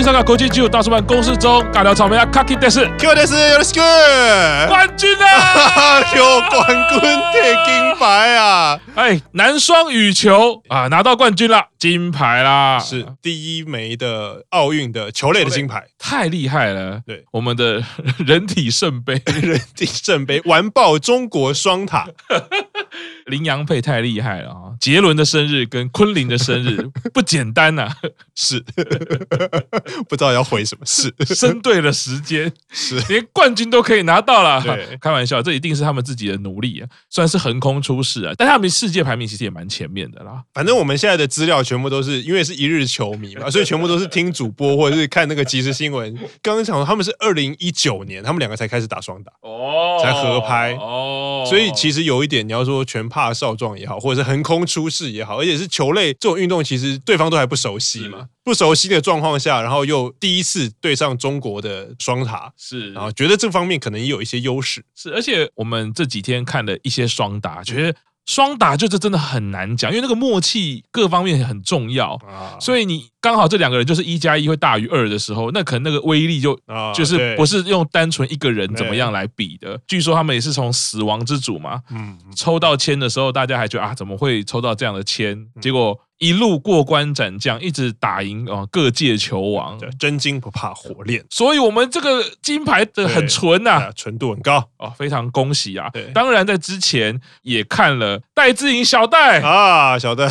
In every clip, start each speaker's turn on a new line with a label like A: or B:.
A: 欧吉桑卡国际技术大师班公式中，尬聊草莓啊，Kaki 电视
B: ，Q 有了 s
A: 冠军啊，
B: 有冠军铁金牌啊！
A: 哎，男双羽球啊，拿到冠军了，金牌啦，
B: 是第一枚的奥运的球类的金牌，
A: 太厉害了。对，我们的人体圣杯，
B: 人体圣杯完爆中国双塔。
A: 林洋配太厉害了啊！杰伦的生日跟昆凌的生日 不简单呐，
B: 是不知道要回什么事，
A: 生对了时间，
B: 是
A: 连冠军都可以拿到了。对，开玩笑，这一定是他们自己的努力啊，算是横空出世啊。但他们世界排名其实也蛮前面的啦。
B: 反正我们现在的资料全部都是因为是一日球迷嘛，所以全部都是听主播或者是看那个即时新闻。刚刚讲他们是二零一九年，他们两个才开始打双打哦，才合拍哦，所以其实有一点你要说全怕。少壮也好，或者是横空出世也好，而且是球类这种运动，其实对方都还不熟悉嘛，不熟悉的状况下，然后又第一次对上中国的双塔，是，然后觉得这方面可能也有一些优势，
A: 是，而且我们这几天看了一些双打，觉得。双打就是真的很难讲，因为那个默契各方面很重要，所以你刚好这两个人就是一加一会大于二的时候，那可能那个威力就就是不是用单纯一个人怎么样来比的。据说他们也是从死亡之组嘛，抽到签的时候，大家还觉得啊，怎么会抽到这样的签？结果。一路过关斩将，一直打赢啊各界球王，
B: 真金不怕火炼，
A: 所以我们这个金牌的很纯呐，
B: 纯度很高
A: 哦，非常恭喜啊！当然在之前也看了戴志颖小戴
B: 啊，小戴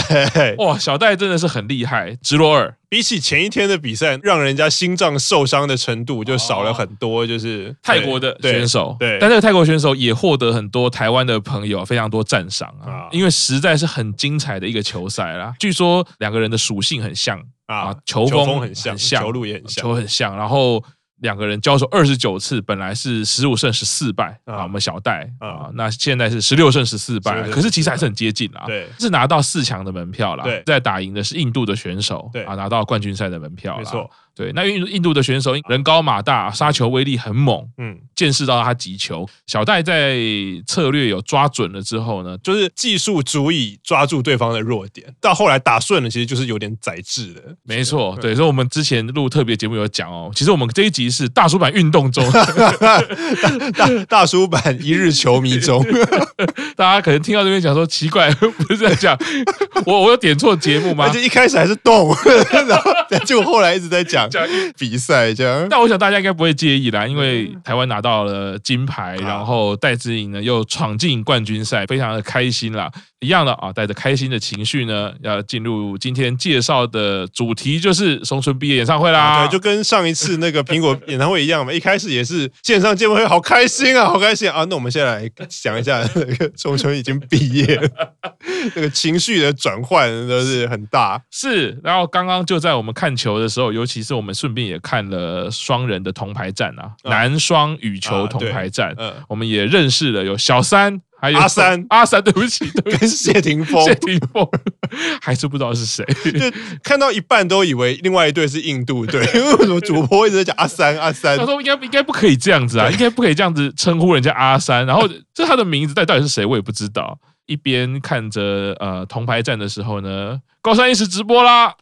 A: 哇，小戴真的是很厉害，直罗尔。
B: 比起前一天的比赛，让人家心脏受伤的程度就少了很多。就是
A: 泰国的选手，对，但这个泰国选手也获得很多台湾的朋友非常多赞赏啊，因为实在是很精彩的一个球赛啦。据说两个人的属性很像啊，球风很像，
B: 球路也很像，
A: 球很像，然后。两个人交手二十九次，本来是十五胜十四败啊，我们小戴啊，那现在是十六胜十四败，可是其实还是很接近啦，对，是拿到四强的门票了，对，在打赢的是印度的选手，对。啊，拿到冠军赛的门票，没错。对，那印印度的选手人高马大，杀球威力很猛，嗯，见识到他击球。小戴在策略有抓准了之后呢，
B: 就是技术足以抓住对方的弱点。到后来打顺了，其实就是有点宰制的。
A: 没错，对，所以我们之前录特别节目有讲哦，其实我们这一集是大叔版运动中，
B: 大大叔版一日球迷中。
A: 大家可能听到这边讲说奇怪，不是在讲我我有点错节目吗？
B: 而且一开始还是动，然后结果后来一直在讲。比赛这样，
A: 但我想大家应该不会介意啦，因为台湾拿到了金牌，然后戴资颖呢又闯进冠军赛，非常的开心啦。一样的啊，带着开心的情绪呢，要进入今天介绍的主题，就是松村毕业演唱会啦。
B: 对，就跟上一次那个苹果演唱会一样嘛，一开始也是线上见面会，好开心啊，好开心啊。那我们现在来讲一下 那个松村已经毕业，那个情绪的转换都是很大。
A: 是，然后刚刚就在我们看球的时候，尤其是我们顺便也看了双人的铜牌战啊，男双羽球铜牌战，嗯，我们也认识了有小三。还有
B: 阿三，
A: 阿三，对不起，
B: 跟谢霆锋，
A: 谢霆锋，还是不知道是谁，
B: 就看到一半都以为另外一队是印度队，因为为什么主播一直在讲阿三，阿三？
A: 他说应该应该不可以这样子啊，应该不可以这样子称呼人家阿三，然后这他的名字，但到底是谁我也不知道。一边看着呃铜牌战的时候呢，高山一时直播啦，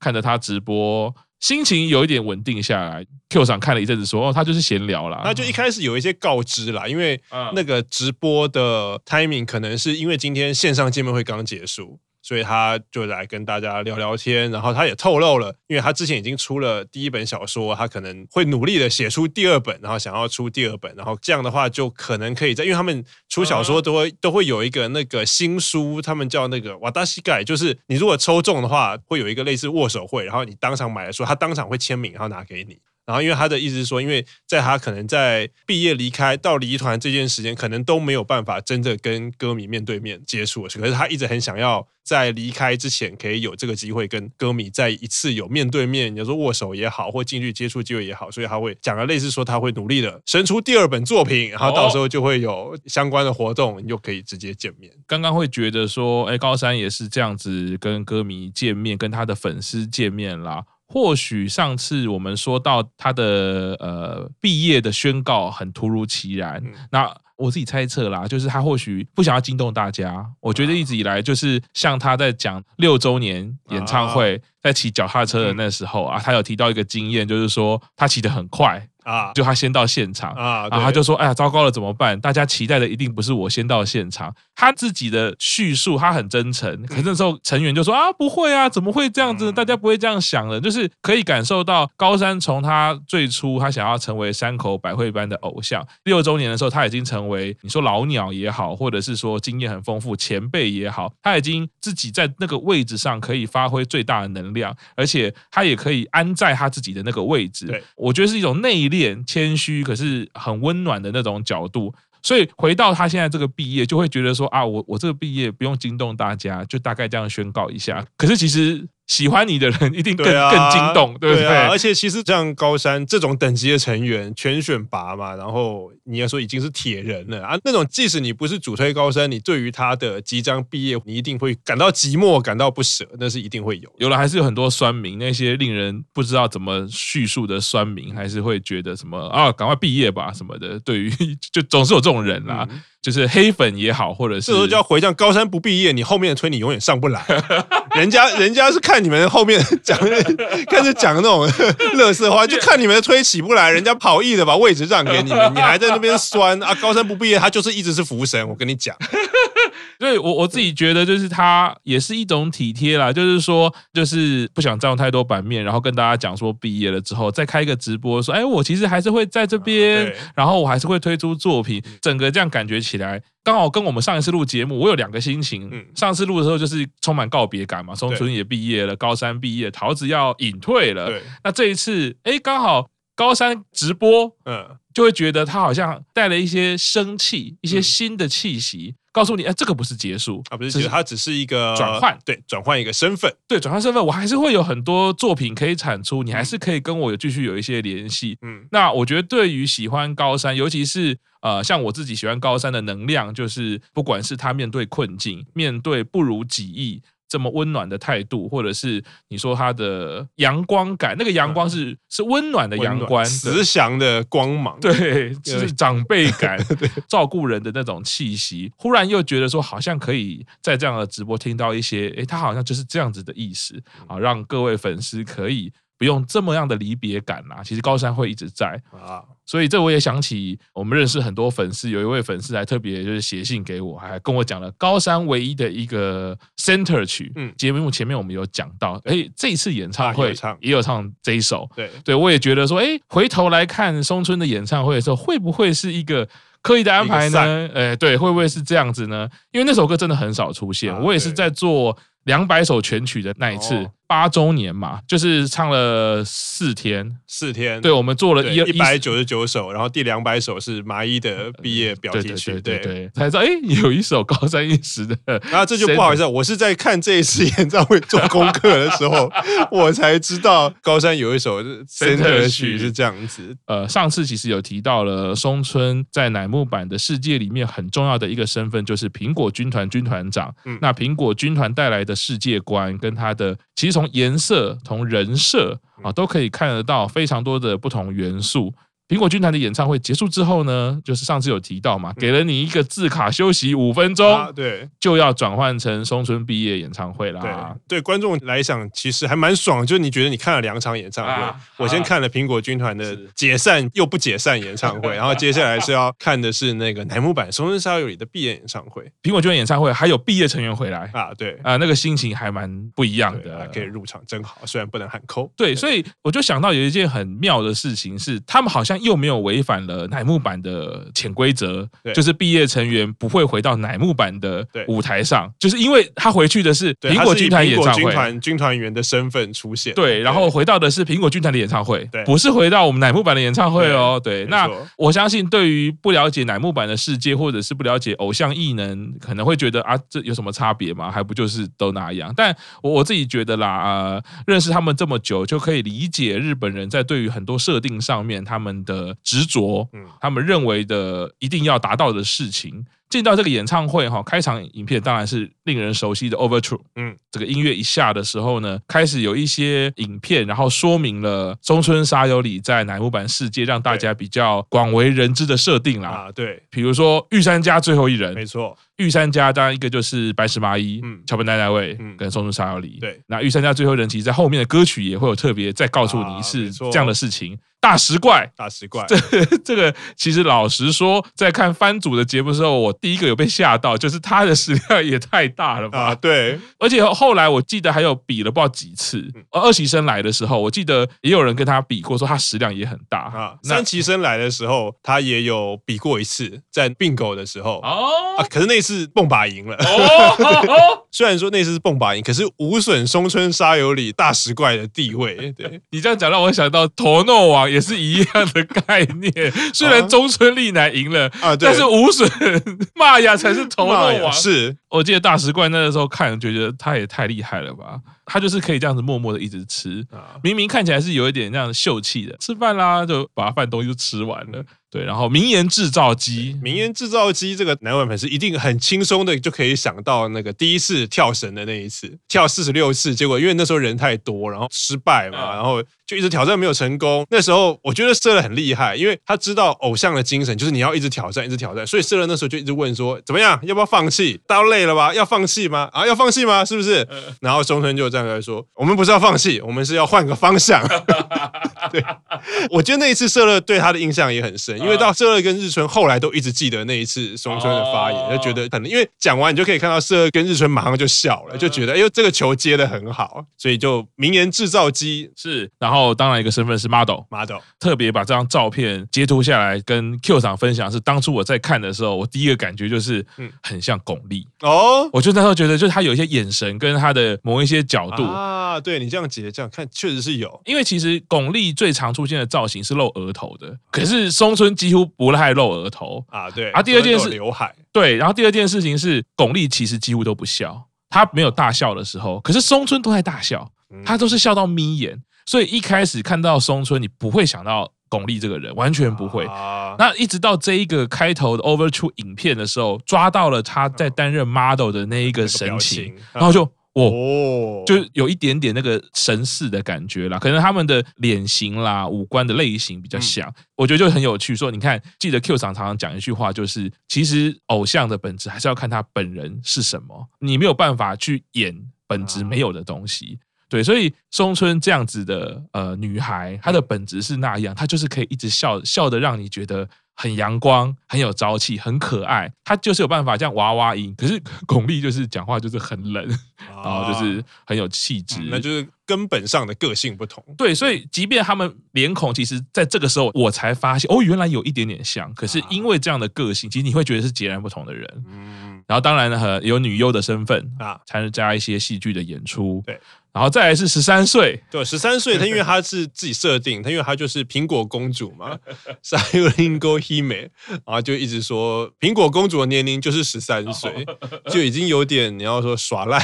A: 看着他直播。心情有一点稳定下来，Q 上看了一阵子，说：“哦，他就是闲聊啦。”
B: 那就一开始有一些告知啦，因为那个直播的 timing 可能是因为今天线上见面会刚结束。所以他就来跟大家聊聊天，然后他也透露了，因为他之前已经出了第一本小说，他可能会努力的写出第二本，然后想要出第二本，然后这样的话就可能可以在，因为他们出小说都会都会有一个那个新书，他们叫那个瓦达西盖，就是你如果抽中的话，会有一个类似握手会，然后你当场买的书，他当场会签名，然后拿给你。然后，因为他的意思是说，因为在他可能在毕业离开到离团这件时间，可能都没有办法真的跟歌迷面对面接触。可是他一直很想要在离开之前，可以有这个机会跟歌迷再一次有面对面，你说握手也好，或近距离接触机会也好，所以他会讲了类似说他会努力的生出第二本作品，然后到时候就会有相关的活动，你就可以直接见面。
A: 刚刚会觉得说，哎，高山也是这样子跟歌迷见面，跟他的粉丝见面啦。或许上次我们说到他的呃毕业的宣告很突如其然，那我自己猜测啦，就是他或许不想要惊动大家。我觉得一直以来就是像他在讲六周年演唱会，在骑脚踏车的那时候啊，他有提到一个经验，就是说他骑得很快。啊！就他先到现场啊，然后他就说：“哎呀，糟糕了，怎么办？大家期待的一定不是我先到现场。”他自己的叙述他很真诚，可是那时候成员就说：“啊，不会啊，怎么会这样子？大家不会这样想的。”就是可以感受到高山从他最初他想要成为山口百惠般的偶像，六周年的时候他已经成为你说老鸟也好，或者是说经验很丰富前辈也好，他已经自己在那个位置上可以发挥最大的能量，而且他也可以安在他自己的那个位置。对，我觉得是一种内敛。谦虚，可是很温暖的那种角度，所以回到他现在这个毕业，就会觉得说啊，我我这个毕业不用惊动大家，就大概这样宣告一下。可是其实。喜欢你的人一定更更惊动，对不对？
B: 而且其实像高山这种等级的成员，全选拔嘛，然后你要说已经是铁人了啊，那种即使你不是主推高山，你对于他的即将毕业，你一定会感到寂寞，感到不舍，那是一定会有。
A: 有了还是有很多酸民，那些令人不知道怎么叙述的酸民，还是会觉得什么啊，赶快毕业吧什么的。对于就总是有这种人啦。嗯就是黑粉也好，或者是
B: 这时候就要回，像高山不毕业，你后面的推你永远上不来。人家人家是看你们后面 讲，开始讲那种 乐色话，就看你们的推起不来，人家跑意的把位置让给你们，你还在那边酸啊！高山不毕业，他就是一直是福神，我跟你讲。
A: 所以我我自己觉得，就是他也是一种体贴啦，就是说，就是不想占用太多版面，然后跟大家讲说毕业了之后，再开一个直播，说，哎，我其实还是会在这边，然后我还是会推出作品，整个这样感觉起来，刚好跟我们上一次录节目，我有两个心情。上次录的时候就是充满告别感嘛，松村也毕业了，高三毕业，桃子要隐退了，那这一次，哎，刚好高三直播，嗯，就会觉得他好像带了一些生气，一些新的气息。告诉你，哎，这个不是结束
B: 啊，不是，结束它只是一个
A: 转换，
B: 对，转换一个身份，
A: 对，转换身份，我还是会有很多作品可以产出，你还是可以跟我有继续有一些联系，嗯，那我觉得对于喜欢高山，尤其是呃，像我自己喜欢高山的能量，就是不管是他面对困境，面对不如己意。这么温暖的态度，或者是你说他的阳光感，那个阳光是、嗯、是温暖的阳光，
B: 慈祥的光芒，
A: 对，就是长辈感，照顾人的那种气息。忽然又觉得说，好像可以在这样的直播听到一些，诶，他好像就是这样子的意思啊，让各位粉丝可以。不用这么样的离别感啦，其实高山会一直在。啊，所以这我也想起我们认识很多粉丝，有一位粉丝还特别就是写信给我，还跟我讲了高山唯一的一个 center 曲，嗯，节目前面我们有讲到，哎，这次演唱会也有唱这一首，对，对我也觉得说，哎，回头来看松村的演唱会的时候，会不会是一个刻意的安排呢？哎，对，会不会是这样子呢？因为那首歌真的很少出现，我也是在做两百首全曲的那一次。八周年嘛，就是唱了四天，
B: 四天。
A: 对，我们做了一
B: 一百九十九首，然后第两百首是麻衣的毕业表题曲，对对对，
A: 才知道哎，有一首高山一时的。
B: 然后这就不好意思，我是在看这一次演唱会做功课的时候，我才知道高山有一首 center 曲是这样子。
A: 呃，上次其实有提到了松村在乃木坂的世界里面很重要的一个身份，就是苹果军团军团长。嗯那苹果军团带来的世界观跟他的其实。从颜色、从人设啊，都可以看得到非常多的不同元素。苹果军团的演唱会结束之后呢，就是上次有提到嘛，给了你一个字卡休息五分钟，啊、对，就要转换成松村毕业演唱会啦。
B: 对，对观众来讲，其实还蛮爽，就是你觉得你看了两场演唱会，啊、我先看了苹果军团的解散又不解散演唱会，然后接下来是要看的是那个乃木坂松村沙友里的毕业演唱会。
A: 苹果军团演唱会还有毕业成员回来。
B: 啊，对。
A: 啊，那个心情还蛮不一样的，
B: 可以入场真好，虽然不能喊扣。
A: 对，所以我就想到有一件很妙的事情是，他们好像又没有违反了乃木坂的潜规则，就是毕业成员不会回到乃木坂的舞台上，就是因为他回去的是苹果军团演唱会，
B: 军团军团员的身份出现，
A: 对，然后回到的是苹果军团的演唱会，不是回到我们乃木坂的演唱会哦。对，那我相信对于不了解乃木坂的世界，或者是不了解偶像艺能，可能会觉得啊，这有什么差别吗？还不就是都那样？但我我自己觉得啦，呃，认识他们这么久，就可以理解日本人在对于很多设定上面他们的。执着，嗯，他们认为的一定要达到的事情，进到这个演唱会哈，开场影片当然是令人熟悉的 Overture。嗯，这个音乐一下的时候呢，开始有一些影片，然后说明了中村沙友里在乃木坂世界让大家比较广为人知的设定啦。
B: 啊，对，
A: 比如说玉三家最后一人，
B: 没错。
A: 御三家当然一个就是白石麻衣、嗯，桥本奈奈未，嗯，跟松村沙友里。对，那御三家最后人其实在后面的歌曲也会有特别再告诉你一次这样的事情。大石怪，
B: 大石怪，
A: 这 这个其实老实说，在看番组的节目的时候，我第一个有被吓到，就是他的食量也太大了吧？
B: 啊，对，
A: 而且后来我记得还有比了不知道几次。二期生来的时候，我记得也有人跟他比过，说他食量也很大
B: 啊。三期生来的时候，他也有比过一次，在并购的时候哦、啊，可是那次蹦把赢了。哦，虽然说那次是蹦把赢，可是无损松村沙友里大石怪的地位。对，
A: 你这样讲让我想到陀诺王。也是一样的概念，虽然中村丽乃赢了啊，但是无损玛雅才是陀诺王。
B: 是
A: 我记得大石怪那个时候看，觉得他也太厉害了吧？他就是可以这样子默默的一直吃，明明看起来是有一点那样秀气的，吃饭啦就把饭东西都吃完了。对，然后名言制造机，
B: 名言制造机这个男粉粉丝一定很轻松的就可以想到那个第一次跳绳的那一次，跳四十六次，结果因为那时候人太多，然后失败嘛，然后就一直挑战没有成功。那时候我觉得色乐很厉害，因为他知道偶像的精神就是你要一直挑战，一直挑战，所以色乐那时候就一直问说怎么样，要不要放弃？大家累了吧？要放弃吗？啊，要放弃吗？是不是？然后松村就站出来说，我们不是要放弃，我们是要换个方向。对，我觉得那一次色乐对他的印象也很深。因为到色二跟日村后来都一直记得那一次松村的发言，就觉得可能因为讲完你就可以看到色二跟日村马上就笑了，就觉得哎呦这个球接的很好，所以就名言制造机
A: 是。然后当然一个身份是 model
B: model，
A: 特别把这张照片截图下来跟 Q 厂分享。是当初我在看的时候，我第一个感觉就是嗯很像巩俐哦，我就那时候觉得就是他有一些眼神跟他的某一些角度
B: 啊，对你这样解这样看确实是有，
A: 因为其实巩俐最常出现的造型是露额头的，可是松村几乎。不太露额头
B: 啊，对。
A: 啊，第二件事，
B: 刘海，
A: 对。然后第二件事情是，巩俐其实几乎都不笑，她没有大笑的时候，可是松村都在大笑，她都是笑到眯眼。所以一开始看到松村，你不会想到巩俐这个人，完全不会。那一直到这一个开头的 Overture 影片的时候，抓到了他在担任 model 的那一个神情，然后就。哦，就有一点点那个神似的感觉啦，可能他们的脸型啦、五官的类型比较像，我觉得就很有趣。说你看，记得 Q 厂常常讲一句话，就是其实偶像的本质还是要看他本人是什么，你没有办法去演本质没有的东西。对，所以松村这样子的呃女孩，她的本质是那样，她就是可以一直笑笑的，让你觉得。很阳光，很有朝气，很可爱。她就是有办法这样娃娃音，可是 巩俐就是讲话就是很冷，啊、然后就是很有气质，
B: 嗯，那就是根本上的个性不同。
A: 对，所以即便他们脸孔，其实在这个时候我才发现，哦，原来有一点点像。可是因为这样的个性，其实你会觉得是截然不同的人。嗯，然后当然呢，有女优的身份啊，参加一些戏剧的演出。对。然后再来是十三岁，
B: 对，十三岁，他因为他是自己设定，他因为他就是苹果公主嘛，Sailor Hime，然后就一直说苹果公主的年龄就是十三岁，就已经有点你要说耍赖，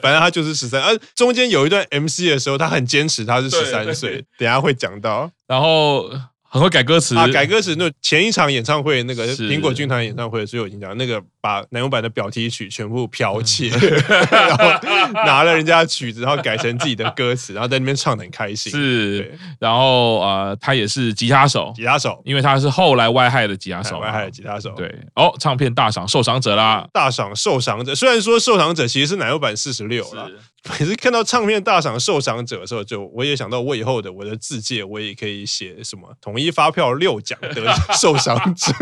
B: 反正他就是十三，而中间有一段 MC 的时候，他很坚持他是十三岁，等下会讲到，
A: 然后。很会改歌词
B: 啊！改歌词，那前一场演唱会那个苹果军团演唱会的时候，我已经讲那个把奶油版的表题曲全部剽窃，然后拿了人家的曲子，然后改成自己的歌词，然后在那边唱的很开心。
A: 是，然后呃，他也是吉他手，
B: 吉他手，
A: 因为他是后来外害的吉他手，
B: 外害的吉他手。对，
A: 哦，唱片大赏受赏者啦，
B: 大赏受赏者。虽然说受赏者其实是奶油版四十六了。每次看到唱片大赏受赏者的时候，就我也想到我以后的我的自介，我也可以写什么统一发票六奖的 受赏者。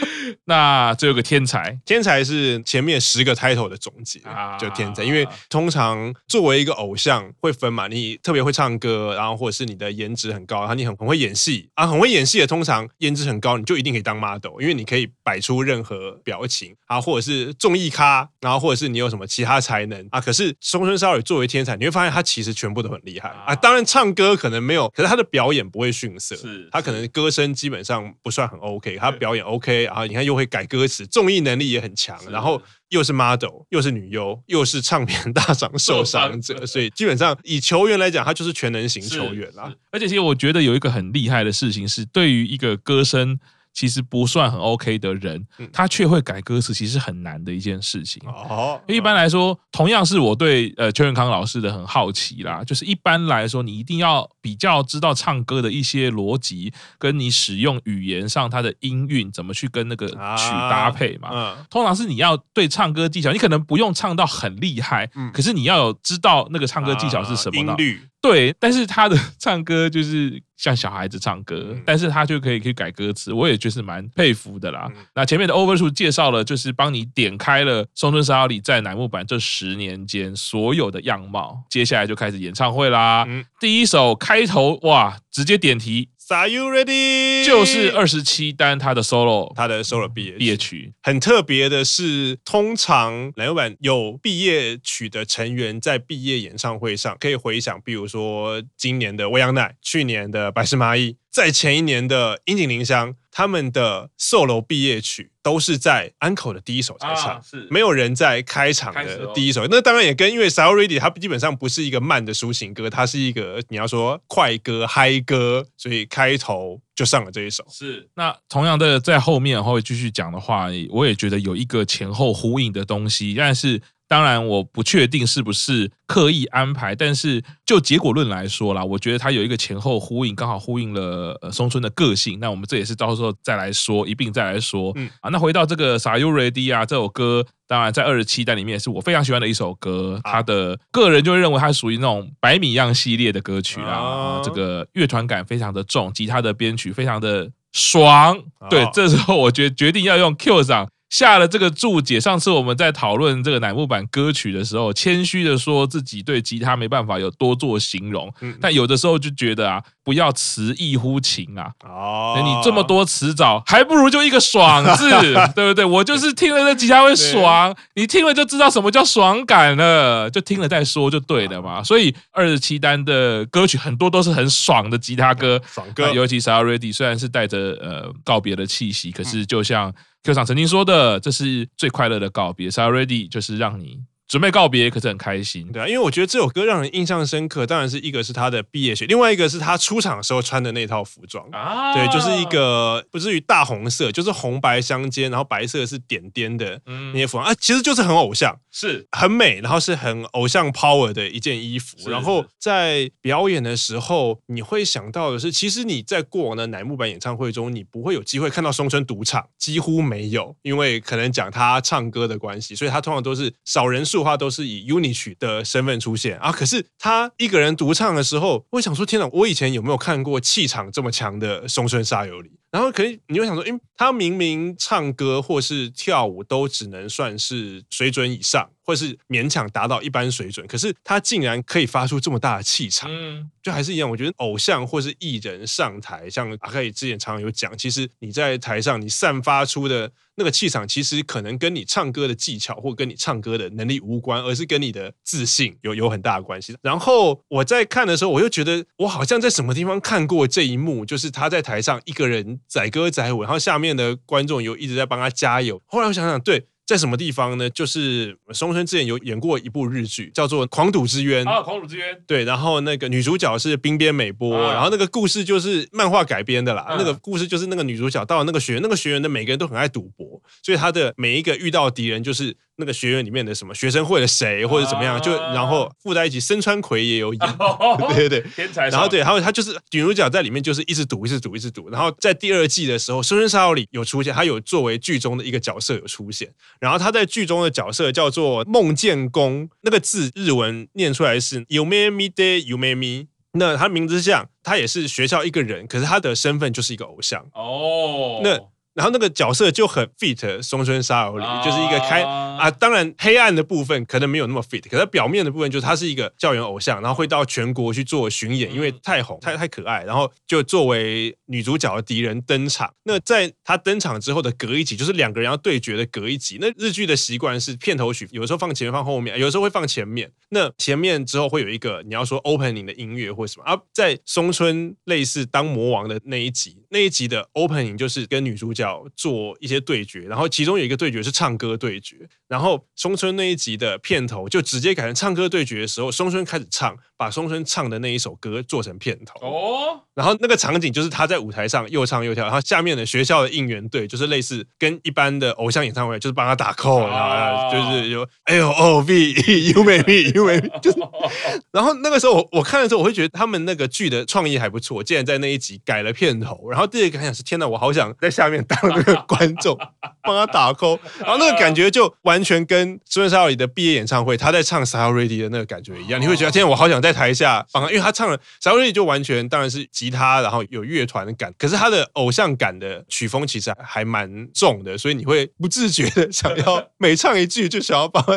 A: 那这有个天才，
B: 天才是前面十个 title 的总结，啊就天才。因为通常作为一个偶像会分嘛，你特别会唱歌，然后或者是你的颜值很高，然后你很很会演戏啊，很会演戏的通常颜值很高，你就一定可以当 model，因为你可以摆出任何表情啊，或者是综艺咖，然后或者是你有什么其他才能啊。可是松村沙友里作为天才，你会发现他其实全部都很厉害啊。当然唱歌可能没有，可是他的表演不会逊色，是他可能歌声基本上不算很 OK，他表演 OK，然后你看又。会改歌词，综艺能力也很强，然后又是 model，又是女优，又是唱片 大赏受伤者，所以基本上以球员来讲，他就是全能型球员啦。
A: 而且其实我觉得有一个很厉害的事情是，对于一个歌声其实不算很 OK 的人，他却会改歌词，其实很难的一件事情。
B: 哦，
A: 一般来说，同样是我对呃邱永康老师的很好奇啦，就是一般来说，你一定要比较知道唱歌的一些逻辑，跟你使用语言上它的音韵怎么去跟那个曲搭配嘛。通常是你要对唱歌技巧，你可能不用唱到很厉害，可是你要有知道那个唱歌技巧是什么呢？
B: 音律。
A: 对，但是他的 唱歌就是像小孩子唱歌，嗯、但是他就可以去改歌词，我也就是蛮佩服的啦。嗯、那前面的 Overture 介绍了，就是帮你点开了松村沙友里在乃木坂这十年间所有的样貌，接下来就开始演唱会啦。嗯、第一首开头哇，直接点题。
B: Are you ready？
A: 就是二十七单他的 solo，
B: 他的 solo 毕业
A: 毕业曲。
B: 很特别的是，通常乃木坂有毕业曲的成员在毕业演唱会上可以回想，比如说今年的未央奈，去年的白石麻衣。在前一年的樱井绫香，他们的 solo 毕业曲都是在安可的第一首才唱，啊、是没有人在开场的第一首。那当然也跟因为 Sayuri 它基本上不是一个慢的抒情歌，它是一个你要说快歌嗨歌，所以开头就上了这一首。
A: 是那同样的在后面会继续讲的话，我也觉得有一个前后呼应的东西，但是。当然，我不确定是不是刻意安排，但是就结果论来说啦，我觉得它有一个前后呼应，刚好呼应了呃松村的个性。那我们这也是到时候再来说，一并再来说。嗯啊，那回到这个 Are You Ready 啊，这首歌，当然在二十七单里面也是我非常喜欢的一首歌。它的个人就会认为它属于那种百米样系列的歌曲啊，啊这个乐团感非常的重，吉他的编曲非常的爽。对，这时候我决决定要用 Q 上。下了这个注解。上次我们在讨论这个乃木坂歌曲的时候，谦虚的说自己对吉他没办法有多做形容，但有的时候就觉得啊，不要词意乎情啊。哦，你这么多词藻，还不如就一个爽字，对不对？我就是听了这吉他会爽，你听了就知道什么叫爽感了，就听了再说就对了嘛。所以二十七单的歌曲很多都是很爽的吉他歌，爽歌，尤其是 Already，虽然是带着呃告别的气息，可是就像。Q 桑曾经说的，这是最快乐的告别。s a r e a d y 就是让你。准备告别，可是很开心。
B: 对啊，因为我觉得这首歌让人印象深刻，当然是一个是他的毕业曲，另外一个是他出场的时候穿的那套服装啊，对，就是一个不至于大红色，就是红白相间，然后白色是点点的那些服装啊，其实就是很偶像，是很美，然后是很偶像 power 的一件衣服。然后在表演的时候，你会想到的是，其实你在过往的乃木坂演唱会中，你不会有机会看到松村独唱，几乎没有，因为可能讲他唱歌的关系，所以他通常都是少人数。的话都是以 UNICH 的身份出现啊，可是他一个人独唱的时候，我想说，天哪，我以前有没有看过气场这么强的松村沙友里？然后可以，你会想说，诶，他明明唱歌或是跳舞都只能算是水准以上，或是勉强达到一般水准，可是他竟然可以发出这么大的气场，嗯，就还是一样。我觉得偶像或是艺人上台，像阿凯之前常常有讲，其实你在台上你散发出的那个气场，其实可能跟你唱歌的技巧或跟你唱歌的能力无关，而是跟你的自信有有很大的关系。然后我在看的时候，我又觉得我好像在什么地方看过这一幕，就是他在台上一个人。载歌载舞，然后下面的观众有一直在帮他加油。后来我想想，对。在什么地方呢？就是松村之前有演过一部日剧，叫做《狂赌之渊》
A: 啊，《狂赌之渊》
B: 对，然后那个女主角是冰边美波，啊、然后那个故事就是漫画改编的啦。啊、那个故事就是那个女主角到了那个学院，那个学院的每个人都很爱赌博，所以他的每一个遇到的敌人就是那个学院里面的什么学生会的谁或者怎么样，就然后附在一起。身川葵也有演，啊、对对对，天才。然后对，然后他就是女主角在里面就是一直赌，一直赌，一直赌。然后在第二季的时候，松村沙友里有出现，他有作为剧中的一个角色有出现。然后他在剧中的角色叫做梦见宫，那个字日文念出来是 “yume mite yume mi”。那他名字是这样，他也是学校一个人，可是他的身份就是一个偶像哦。那。然后那个角色就很 fit 松村沙友里，就是一个开啊，当然黑暗的部分可能没有那么 fit，可是表面的部分就是他是一个校园偶像，然后会到全国去做巡演，因为太红太太可爱，然后就作为女主角的敌人登场。那在他登场之后的隔一集，就是两个人要对决的隔一集。那日剧的习惯是片头曲，有的时候放前面放后面，有时候会放前面。那前面之后会有一个你要说 opening 的音乐或什么啊，在松村类似当魔王的那一集，那一集的 opening 就是跟女主角。做一些对决，然后其中有一个对决是唱歌对决。然后松村那一集的片头就直接改成唱歌对决的时候，松村开始唱，把松村唱的那一首歌做成片头。哦，然后那个场景就是他在舞台上又唱又跳，然后下面的学校的应援队就是类似跟一般的偶像演唱会，就是帮他打 call，然后就是有 L O V E，You Make Me，You Make Me，就是。然后那个时候我我看的时候，我会觉得他们那个剧的创意还不错，竟然在那一集改了片头。然后第二个感想是，天哪，我好想在下面当那个观众，帮他打 call。然后那个感觉就完全跟松村沙友里的毕业演唱会，他在唱《Sayori》的那个感觉一样。你会觉得，天哪，我好想在台下帮他，因为他唱了《Sayori》就完全当然是吉他，然后有乐团的感。可是他的偶像感的曲风其实还蛮重的，所以你会不自觉的想要每唱一句就想要帮他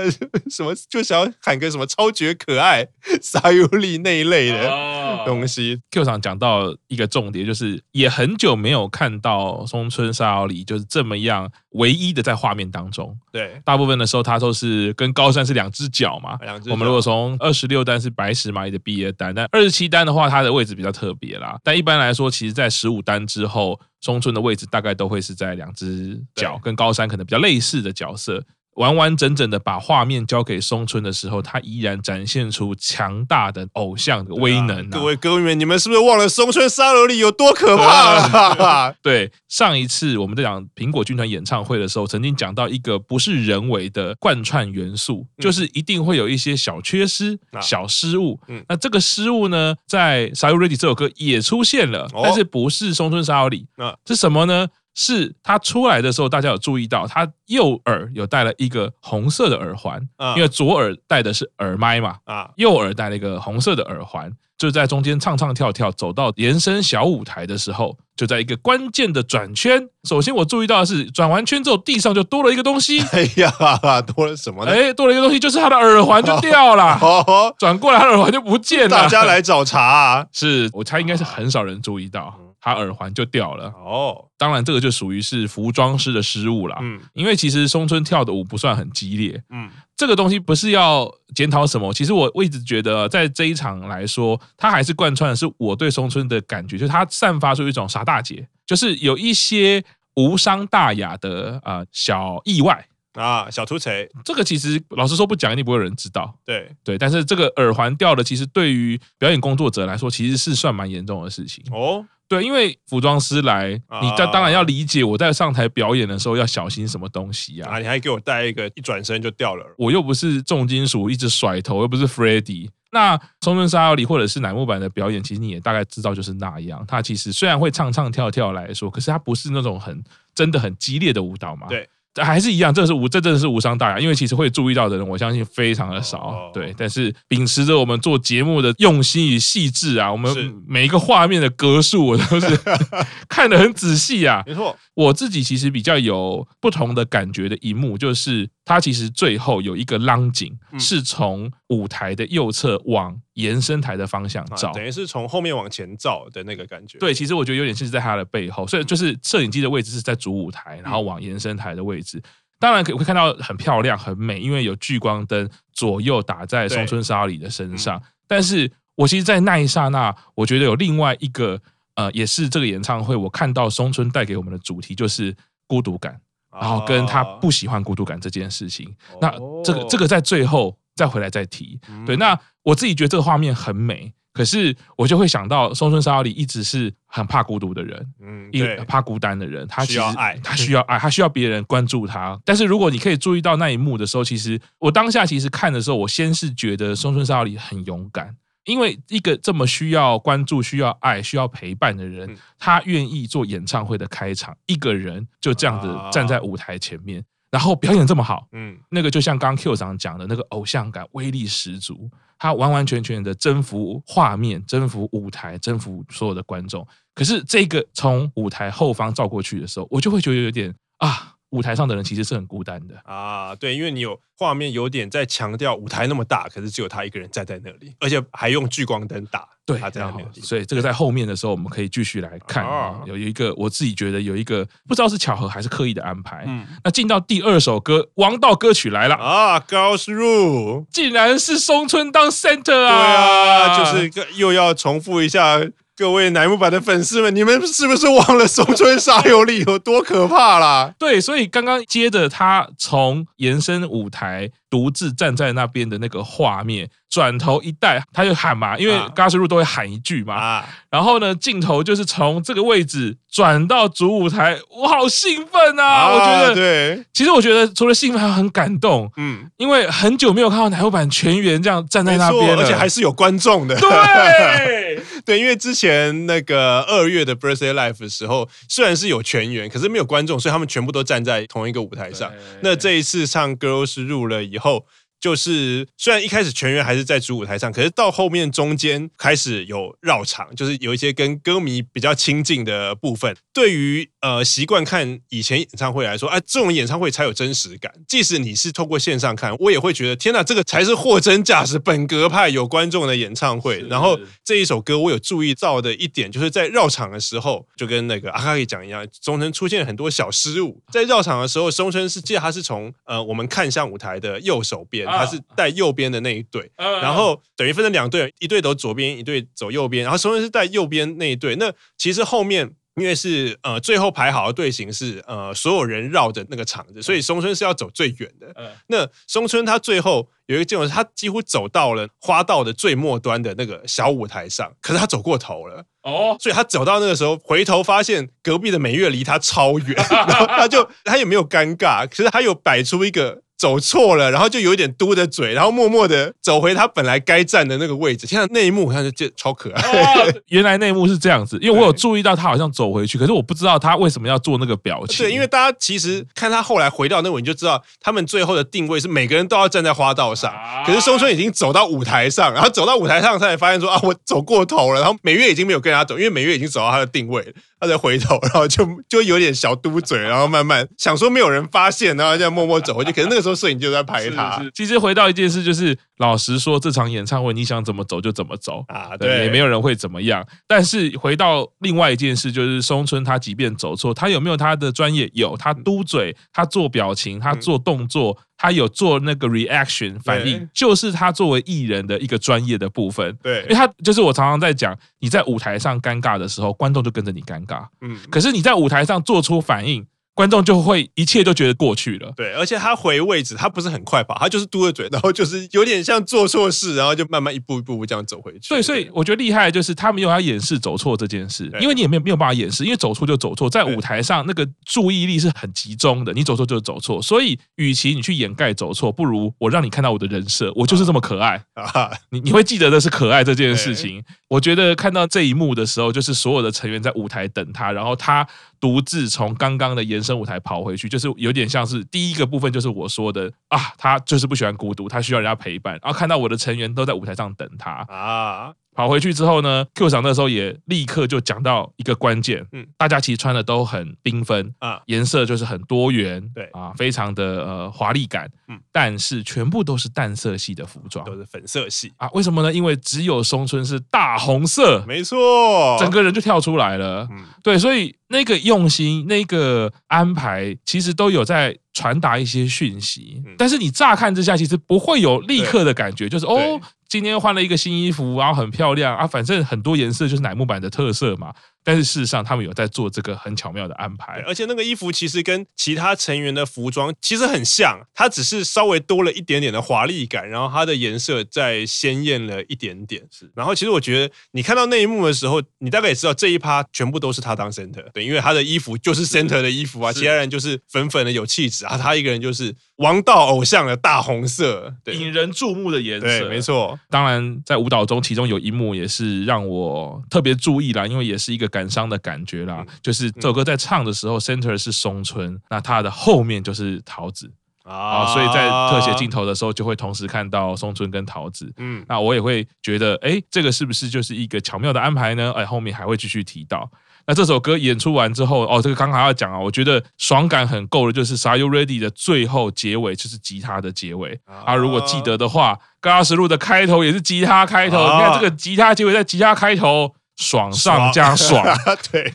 B: 什么，就想要喊个什么超绝可爱。沙尤利那一类的 东西、
A: oh.，Q 场讲到一个重点，就是也很久没有看到松村沙友理就是这么样唯一的在画面当中。
B: 对，
A: 大部分的时候他都是跟高山是两只脚嘛。两只。我们如果从二十六单是白石蚂蚁的毕业单，但二十七单的话，它的位置比较特别啦。但一般来说，其实在十五单之后，松村的位置大概都会是在两只脚，跟高山可能比较类似的角色。完完整整的把画面交给松村的时候，他依然展现出强大的偶像的威能、啊
B: 啊。各位歌迷们，你们是不是忘了松村沙罗里有多可怕了、啊？
A: 对，上一次我们在讲苹果军团演唱会的时候，曾经讲到一个不是人为的贯穿元素，嗯、就是一定会有一些小缺失、啊、小失误。嗯，那这个失误呢，在《Sayori》这首歌也出现了，哦、但是不是松村沙罗里？啊，是什么呢？是他出来的时候，大家有注意到他右耳有戴了一个红色的耳环，因为左耳戴的是耳麦嘛，啊，右耳戴了一个红色的耳环，就在中间唱唱跳跳，走到延伸小舞台的时候，就在一个关键的转圈。首先我注意到的是，转完圈之后地上就多了一个东西。
B: 哎呀，多了什么呢？
A: 哎，多了一个东西，就是他的耳环就掉了。哦，转过来，他 耳环就不见了。
B: 大家来找茬啊！
A: 是我猜应该是很少人注意到。他耳环就掉了哦，当然这个就属于是服装师的失误啦。嗯，因为其实松村跳的舞不算很激烈，嗯，这个东西不是要检讨什么。其实我我一直觉得，在这一场来说，他还是贯穿的是我对松村的感觉，就是他散发出一种傻大姐，就是有一些无伤大雅的啊小意外
B: 啊小突锤。
A: 这个其实老实说不讲，一定不会有人知道。
B: 对
A: 对，但是这个耳环掉了，其实对于表演工作者来说，其实是算蛮严重的事情哦。对，因为服装师来，你当当然要理解我在上台表演的时候要小心什么东西啊！
B: 啊，你还给我带一个，一转身就掉了。
A: 我又不是重金属，一直甩头，又不是 Freddie。那松村沙友里或者是乃木坂的表演，其实你也大概知道就是那样。他其实虽然会唱唱跳跳来说，可是他不是那种很真的很激烈的舞蹈嘛。
B: 对。
A: 还是一样，这是无，这真的是无伤大雅。因为其实会注意到的人，我相信非常的少。哦、对，但是秉持着我们做节目的用心与细致啊，我们每一个画面的格数，我都是 看得很仔细啊。
B: 没错，
A: 我自己其实比较有不同的感觉的一幕，就是它其实最后有一个浪景，嗯、是从舞台的右侧往延伸台的方向照，啊、
B: 等于是从后面往前照的那个感觉。
A: 对，其实我觉得有点是在它的背后，所以就是摄影机的位置是在主舞台，然后往延伸台的位置。当然可以会看到很漂亮、很美，因为有聚光灯左右打在松村沙友理的身上。但是我其实，在那一刹那，我觉得有另外一个呃，也是这个演唱会我看到松村带给我们的主题，就是孤独感，然后跟他不喜欢孤独感这件事情。那这个这个在最后再回来再提。对，那我自己觉得这个画面很美。可是我就会想到松村沙友里一直是很怕孤独的人，嗯，一怕孤单的人，他需要爱，他需要爱，他需要别人关注他。但是如果你可以注意到那一幕的时候，其实我当下其实看的时候，我先是觉得松村沙友里很勇敢，因为一个这么需要关注、需要爱、需要陪伴的人，他愿意做演唱会的开场，一个人就这样子站在舞台前面，然后表演这么好，嗯，那个就像刚刚 Q 长讲的那个偶像感威力十足。他完完全全的征服画面，征服舞台，征服所有的观众。可是这个从舞台后方照过去的时候，我就会觉得有点啊。舞台上的人其实是很孤单的。
B: 啊，对，因为你有画面有点在强调舞台那么大，可是只有他一个人站在那里，而且还用聚光灯打，
A: 对，他在那里，所以这个在后面的时候我们可以继续来看啊，有一个我自己觉得有一个不知道是巧合还是刻意的安排，嗯，那进到第二首歌，王道歌曲来了。
B: 啊，Girls Rule，
A: 竟然是松村当 center 啊，
B: 对啊，就是又要重复一下。各位乃木坂的粉丝们，你们是不是忘了松村沙友里有多可怕啦？
A: 对，所以刚刚接着他从延伸舞台独自站在那边的那个画面。转头一带，他就喊嘛，因为嘎斯路都会喊一句嘛。啊、然后呢，镜头就是从这个位置转到主舞台，我好兴奋啊！啊我觉得，
B: 对，
A: 其实我觉得除了兴奋，还很感动。嗯，因为很久没有看到乃木坂全员这样站在那边，
B: 而且还是有观众的。
A: 对，
B: 对，因为之前那个二月的 Birthday Life 的时候，虽然是有全员，可是没有观众，所以他们全部都站在同一个舞台上。那这一次唱 Girls 入了以后。就是虽然一开始全员还是在主舞台上，可是到后面中间开始有绕场，就是有一些跟歌迷比较亲近的部分。对于呃习惯看以前演唱会来说，啊，这种演唱会才有真实感。即使你是透过线上看，我也会觉得天哪，这个才是货真价实本格派有观众的演唱会。然后这一首歌我有注意到的一点，就是在绕场的时候，就跟那个阿卡里讲一样，松村出现很多小失误。在绕场的时候，松村是记得他是从呃我们看向舞台的右手边。他是带右边的那一队，然后等于分成两队，一队走左边，一队走右边。然后松村是带右边那一队。那其实后面因为是呃最后排好的队形是呃所有人绕着那个场子，所以松村是要走最远的。那松村他最后有一个镜头，他几乎走到了花道的最末端的那个小舞台上，可是他走过头了哦，所以他走到那个时候回头发现隔壁的美月离他超远，然后他就他也没有尴尬，可是他又摆出一个。走错了，然后就有一点嘟着嘴，然后默默的走回他本来该站的那个位置。现在那一幕好像就超可爱。
A: 哦，原来那一幕是这样子，因为我有注意到他好像走回去，可是我不知道他为什么要做那个表情。
B: 对，因为大家其实看他后来回到那位，你就知道他们最后的定位是每个人都要站在花道上。可是松村已经走到舞台上，然后走到舞台上，他才发现说啊，我走过头了。然后美月已经没有跟他走，因为美月已经走到他的定位了。他才回头，然后就就有点小嘟嘴，然后慢慢想说没有人发现，然后这样默默走回去。可是那个时候摄影就在拍他。
A: 其实回到一件事，就是老实说，这场演唱会你想怎么走就怎么走啊，对，也没有人会怎么样。但是回到另外一件事，就是松村他即便走错，他有没有他的专业？有，他嘟嘴，他做表情，他做动作。他有做那个 reaction 反应，就是他作为艺人的一个专业的部分。
B: 对，
A: 因为他就是我常常在讲，你在舞台上尴尬的时候，观众就跟着你尴尬。嗯，可是你在舞台上做出反应。观众就会一切都觉得过去了，
B: 对，而且他回位置，他不是很快跑，他就是嘟着嘴，然后就是有点像做错事，然后就慢慢一步一步这样走回去。
A: 对，所以我觉得厉害的就是他没有要掩饰走错这件事，因为你也没有没有办法掩饰，因为走错就走错，在舞台上那个注意力是很集中的，你走错就是走错，所以与其你去掩盖走错，不如我让你看到我的人设，我就是这么可爱啊！你你会记得的是可爱这件事情。我觉得看到这一幕的时候，就是所有的成员在舞台等他，然后他。独自从刚刚的延伸舞台跑回去，就是有点像是第一个部分，就是我说的啊，他就是不喜欢孤独，他需要人家陪伴。然后看到我的成员都在舞台上等他啊。跑回去之后呢，Q 长那时候也立刻就讲到一个关键，嗯，大家其实穿的都很缤纷啊，颜色就是很多元，对。啊，非常的呃华丽感，嗯，但是全部都是淡色系的服装，
B: 都是粉色系。
A: 啊，为什么呢？因为只有松村是大红色，
B: 没错，
A: 整个人就跳出来了，嗯，对，所以那个用心，那个安排，其实都有在传达一些讯息，但是你乍看之下，其实不会有立刻的感觉，就是哦。今天换了一个新衣服，然后很漂亮啊！反正很多颜色就是乃木板的特色嘛。但是事实上，他们有在做这个很巧妙的安排，
B: 而且那个衣服其实跟其他成员的服装其实很像，它只是稍微多了一点点的华丽感，然后它的颜色再鲜艳了一点点。是，然后其实我觉得你看到那一幕的时候，你大概也知道这一趴全部都是他当 center，对，因为他的衣服就是 center 的衣服啊，其他人就是粉粉的有气质啊，他一个人就是王道偶像的大红色，对，
A: 引人注目的颜色，
B: 对，没错。
A: 当然，在舞蹈中，其中有一幕也是让我特别注意啦，因为也是一个感。感伤的感觉啦，就是这首歌在唱的时候，center 是松村，那它的后面就是桃子啊，所以在特写镜头的时候，就会同时看到松村跟桃子。嗯，那我也会觉得，哎，这个是不是就是一个巧妙的安排呢？哎，后面还会继续提到。那这首歌演出完之后，哦，这个刚刚要讲啊，我觉得爽感很够的，就是《Are You Ready》的最后结尾就是吉他的结尾啊。如果记得的话，《嘎斯路》的开头也是吉他开头，你看这个吉他结尾在吉他开头。爽上加爽，
B: 爽 对，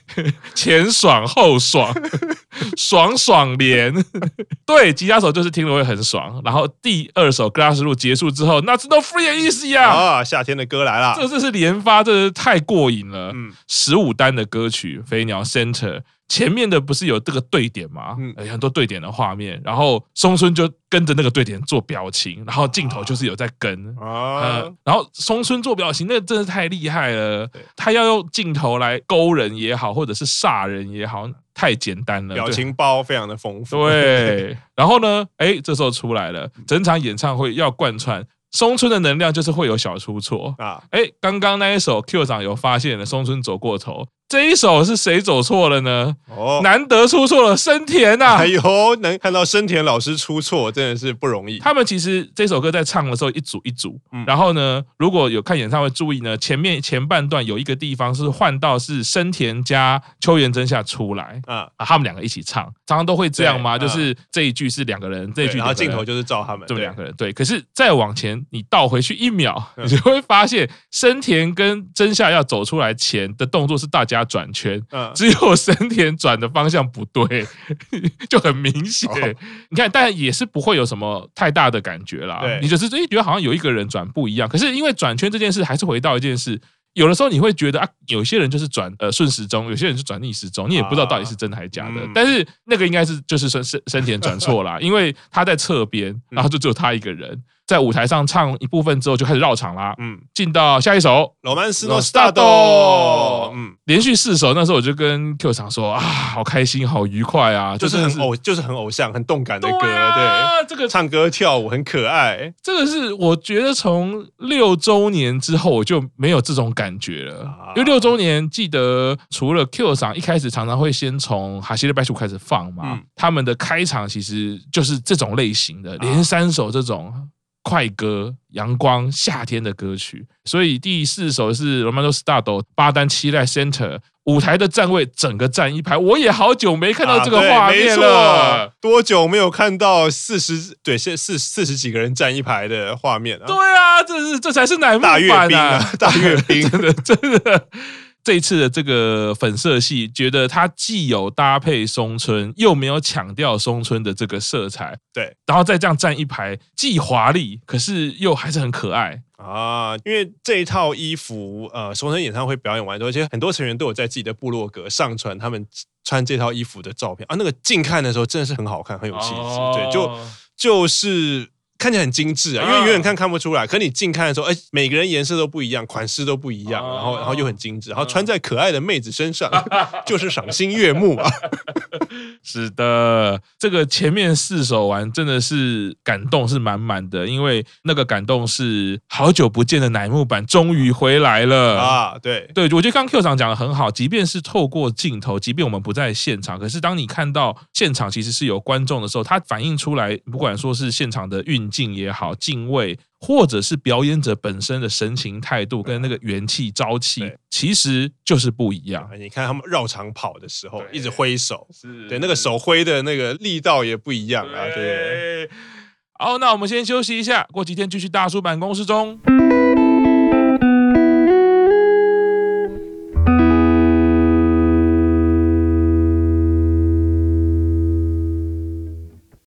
A: 前爽后爽，爽爽连。对，吉他手就是听了会很爽。然后第二首《Glass Room》结束之后，那真的 free and easy 啊！
B: 啊，夏天的歌来了，
A: 这这是连发，这是太过瘾了。嗯，十五单的歌曲《飞鸟 Center》。前面的不是有这个对点吗？嗯，很多对点的画面，然后松村就跟着那个对点做表情，然后镜头就是有在跟啊、嗯，然后松村做表情，那真是太厉害了。他要用镜头来勾人也好，或者是煞人也好，太简单了。
B: 表情包非常的丰富。
A: 对，然后呢，哎，这时候出来了，整场演唱会要贯穿松村的能量，就是会有小出错啊。哎，刚刚那一首 Q 长有发现了，松村走过头。这一首是谁走错了呢？哦，难得出错了，生田呐！
B: 哎呦，能看到生田老师出错，真的是不容易。
A: 他们其实这首歌在唱的时候一组一组，嗯、然后呢，如果有看演唱会注意呢，前面前半段有一个地方是换到是生田加秋元真夏出来，啊，他们两个一起唱，常常都会这样吗？就是这一句是两个人，这一句
B: 然后镜头就是照他们，
A: 这么两个人。对，可是再往前你倒回去一秒，你就会发现生田跟真夏要走出来前的动作是大家转圈，只有神田转的方向不对，就很明显。你看，但也是不会有什么太大的感觉啦。你就是觉得好像有一个人转不一样，可是因为转圈这件事，还是回到一件事。有的时候你会觉得啊，有些人就是转呃顺时钟，有些人是转逆时钟，你也不知道到底是真的还是假的。但是那个应该是就是生生生田转错了，因为他在侧边，然后就只有他一个人。在舞台上唱一部分之后，就开始绕场啦。嗯，进到下一首《
B: Romance no Start》。
A: 嗯，连续四首，那时候我就跟 Q 厂说啊，好开心，好愉快啊，
B: 就是很偶，就是很偶像，很动感的歌。对啊，这个唱歌跳舞很可爱。
A: 这个是我觉得从六周年之后我就没有这种感觉了。因为六周年记得除了 Q 厂一开始常常会先从哈西的白鼠开始放嘛，他们的开场其实就是这种类型的，连三首这种。快歌、阳光、夏天的歌曲，所以第四首是《Romance No Start》八单七赖 Center 舞台的站位，整个站一排，我也好久没看到这个画面了。啊、
B: 多久没有看到四十对现四四十几个人站一排的画面啊？
A: 对啊，这是这才是乃木坂啊！大阅兵啊，
B: 大阅兵，真 的真的。
A: 这一次的这个粉色系，觉得它既有搭配松村，又没有抢掉松村的这个色彩，
B: 对，
A: 然后再这样站一排，既华丽，可是又还是很可爱
B: 啊。因为这一套衣服，呃，松村演唱会表演完之后，其实很多成员都有在自己的部落格上传他们穿这套衣服的照片啊。那个近看的时候，真的是很好看，很有气质，对，就就是。看起来很精致啊，因为远远看看不出来，可你近看的时候，哎，每个人颜色都不一样，款式都不一样，然后然后又很精致，然后穿在可爱的妹子身上，就是赏心悦目啊。
A: 是的，这个前面四首完真的是感动是满满的，因为那个感动是好久不见的乃木坂终于回来了啊！对对，我觉得刚 Q 长讲的很好，即便是透过镜头，即便我们不在现场，可是当你看到现场其实是有观众的时候，它反映出来，不管说是现场的运。敬也好，敬畏，或者是表演者本身的神情态度跟那个元气朝气，其实就是不一样。
B: 你看他们绕场跑的时候，一直挥手，对，那个手挥的那个力道也不一样啊。对，
A: 好，那我们先休息一下，过几天继续大叔办公室中。